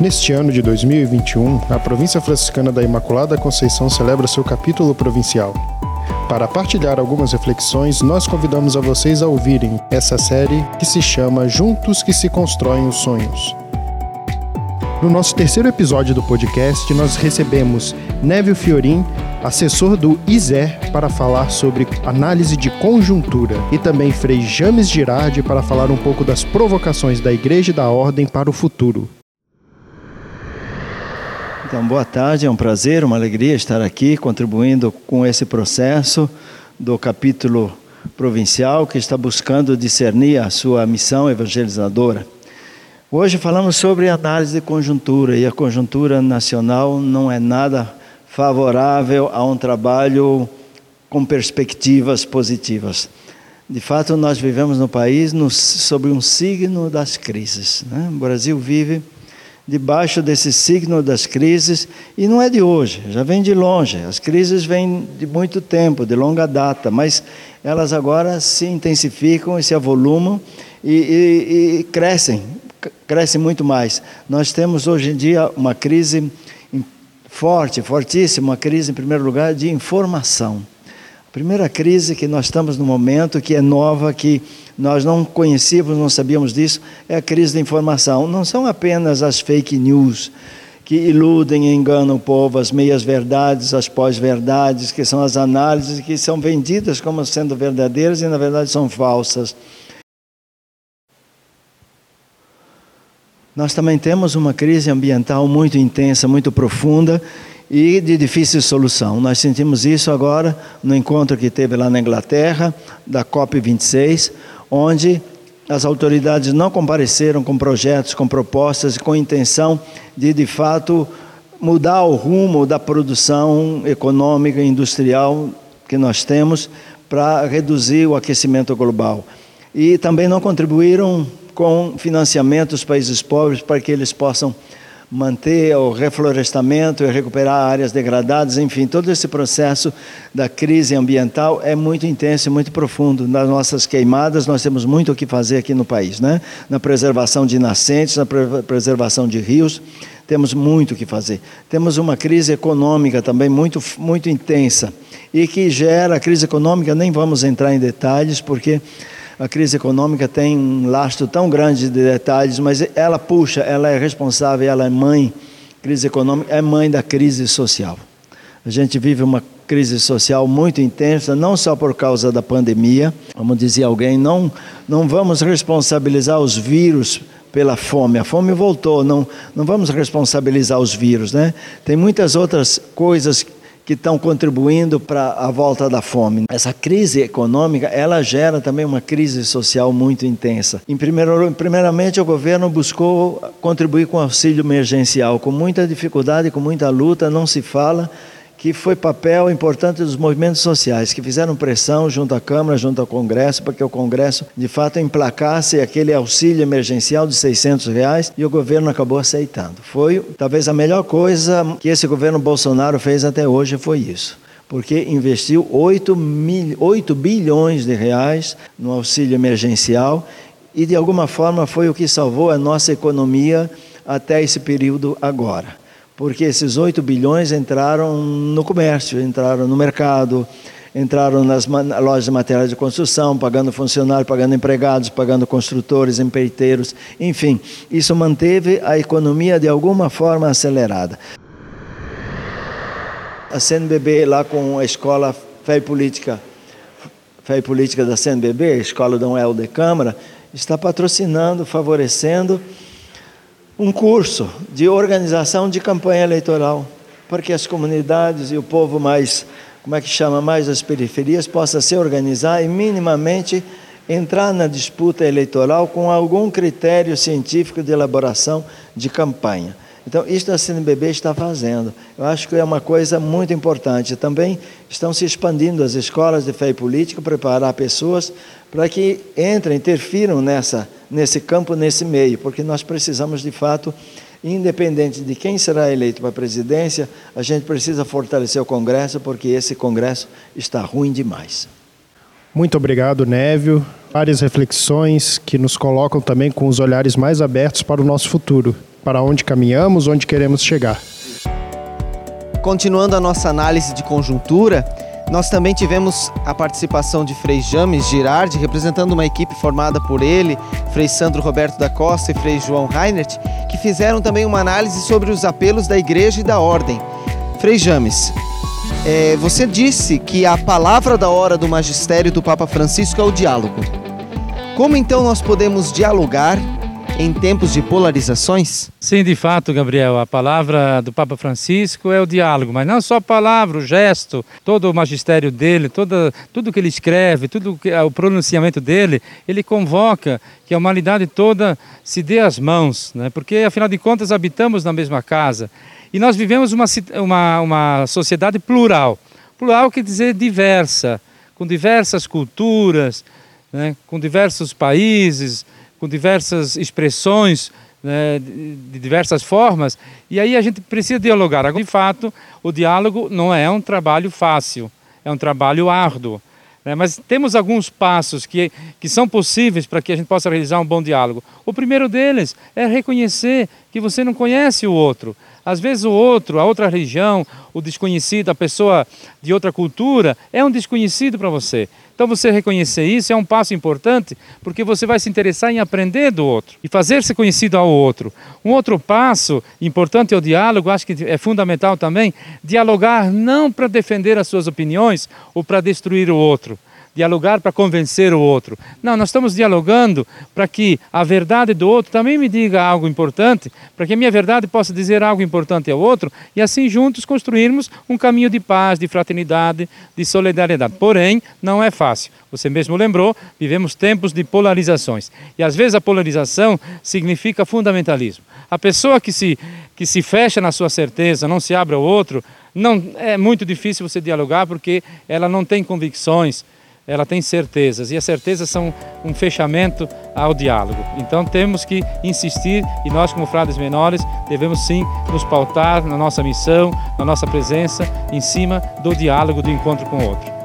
Neste ano de 2021, a província franciscana da Imaculada Conceição celebra seu capítulo provincial. Para partilhar algumas reflexões, nós convidamos a vocês a ouvirem essa série que se chama Juntos que se constroem os sonhos. No nosso terceiro episódio do podcast, nós recebemos Névio Fiorin, assessor do ISER, para falar sobre análise de conjuntura, e também Frei James Girardi para falar um pouco das provocações da Igreja e da Ordem para o futuro. Então, boa tarde, é um prazer, uma alegria estar aqui contribuindo com esse processo do capítulo provincial que está buscando discernir a sua missão evangelizadora. Hoje falamos sobre análise de conjuntura e a conjuntura nacional não é nada favorável a um trabalho com perspectivas positivas. De fato, nós vivemos no país no, sob um signo das crises. Né? O Brasil vive debaixo desse signo das crises, e não é de hoje, já vem de longe. As crises vêm de muito tempo, de longa data, mas elas agora se intensificam e se avolumam e, e, e crescem, crescem muito mais. Nós temos hoje em dia uma crise forte, fortíssima, uma crise, em primeiro lugar, de informação. Primeira crise que nós estamos no momento, que é nova, que nós não conhecíamos, não sabíamos disso, é a crise da informação. Não são apenas as fake news que iludem e enganam o povo, as meias-verdades, as pós-verdades, que são as análises que são vendidas como sendo verdadeiras e na verdade são falsas. Nós também temos uma crise ambiental muito intensa, muito profunda e de difícil solução. Nós sentimos isso agora no encontro que teve lá na Inglaterra, da COP26, onde as autoridades não compareceram com projetos, com propostas, com intenção de, de fato, mudar o rumo da produção econômica e industrial que nós temos para reduzir o aquecimento global. E também não contribuíram com financiamento dos países pobres para que eles possam manter o reflorestamento e recuperar áreas degradadas, enfim, todo esse processo da crise ambiental é muito intenso e muito profundo. Nas nossas queimadas, nós temos muito o que fazer aqui no país, né? Na preservação de nascentes, na preservação de rios, temos muito o que fazer. Temos uma crise econômica também muito, muito intensa e que gera a crise econômica, nem vamos entrar em detalhes, porque a crise econômica tem um lastro tão grande de detalhes, mas ela puxa, ela é responsável, ela é mãe, crise econômica é mãe da crise social. A gente vive uma crise social muito intensa, não só por causa da pandemia, como dizia alguém, não, não vamos responsabilizar os vírus pela fome. A fome voltou, não, não vamos responsabilizar os vírus, né? Tem muitas outras coisas que estão contribuindo para a volta da fome. Essa crise econômica, ela gera também uma crise social muito intensa. Em primeiro, primeiramente, o governo buscou contribuir com auxílio emergencial, com muita dificuldade, com muita luta, não se fala que foi papel importante dos movimentos sociais, que fizeram pressão junto à Câmara, junto ao Congresso, para que o Congresso, de fato, emplacasse aquele auxílio emergencial de 600 reais e o governo acabou aceitando. Foi talvez a melhor coisa que esse governo Bolsonaro fez até hoje, foi isso porque investiu 8, mil, 8 bilhões de reais no auxílio emergencial e, de alguma forma, foi o que salvou a nossa economia até esse período agora porque esses 8 bilhões entraram no comércio, entraram no mercado, entraram nas lojas de materiais de construção, pagando funcionários, pagando empregados, pagando construtores, empreiteiros, enfim, isso manteve a economia de alguma forma acelerada. A CNBB lá com a escola Fé e Política, Fé e Política da CNBB, a escola Dom Helder Câmara, está patrocinando, favorecendo um curso de organização de campanha eleitoral, para que as comunidades e o povo mais, como é que chama, mais as periferias, possa se organizar e minimamente entrar na disputa eleitoral com algum critério científico de elaboração de campanha. Então, isso a CNBB está fazendo. Eu acho que é uma coisa muito importante. Também estão se expandindo as escolas de fé e política, preparar pessoas para que entrem, interfiram nessa, nesse campo, nesse meio, porque nós precisamos, de fato, independente de quem será eleito para a presidência, a gente precisa fortalecer o Congresso, porque esse Congresso está ruim demais. Muito obrigado, Névio. Várias reflexões que nos colocam também com os olhares mais abertos para o nosso futuro. Para onde caminhamos, onde queremos chegar. Continuando a nossa análise de conjuntura, nós também tivemos a participação de Frei James Girardi, representando uma equipe formada por ele, Frei Sandro Roberto da Costa e Frei João Reinert, que fizeram também uma análise sobre os apelos da igreja e da ordem. Frei James, é, você disse que a palavra da hora do magistério do Papa Francisco é o diálogo. Como então nós podemos dialogar em tempos de polarizações? Sim, de fato, Gabriel, a palavra do Papa Francisco é o diálogo, mas não só a palavra, o gesto, todo o magistério dele, toda, tudo que ele escreve, tudo que, o pronunciamento dele, ele convoca que a humanidade toda se dê as mãos, né? porque afinal de contas habitamos na mesma casa e nós vivemos uma, uma, uma sociedade plural. Plural quer dizer diversa, com diversas culturas, né? com diversos países, com diversas expressões, né, de diversas formas, e aí a gente precisa dialogar. De fato, o diálogo não é um trabalho fácil, é um trabalho árduo. Né, mas temos alguns passos que, que são possíveis para que a gente possa realizar um bom diálogo. O primeiro deles é reconhecer que você não conhece o outro. Às vezes o outro, a outra religião, o desconhecido, a pessoa de outra cultura, é um desconhecido para você. Então você reconhecer isso é um passo importante, porque você vai se interessar em aprender do outro e fazer-se conhecido ao outro. Um outro passo importante é o diálogo, acho que é fundamental também, dialogar não para defender as suas opiniões ou para destruir o outro dialogar para convencer o outro. Não, nós estamos dialogando para que a verdade do outro também me diga algo importante, para que a minha verdade possa dizer algo importante ao outro e assim juntos construirmos um caminho de paz, de fraternidade, de solidariedade. Porém, não é fácil. Você mesmo lembrou, vivemos tempos de polarizações. E às vezes a polarização significa fundamentalismo. A pessoa que se, que se fecha na sua certeza, não se abre ao outro, não é muito difícil você dialogar porque ela não tem convicções, ela tem certezas e as certezas são um fechamento ao diálogo. Então temos que insistir e nós como frades menores devemos sim nos pautar na nossa missão, na nossa presença em cima do diálogo, do encontro com o outro.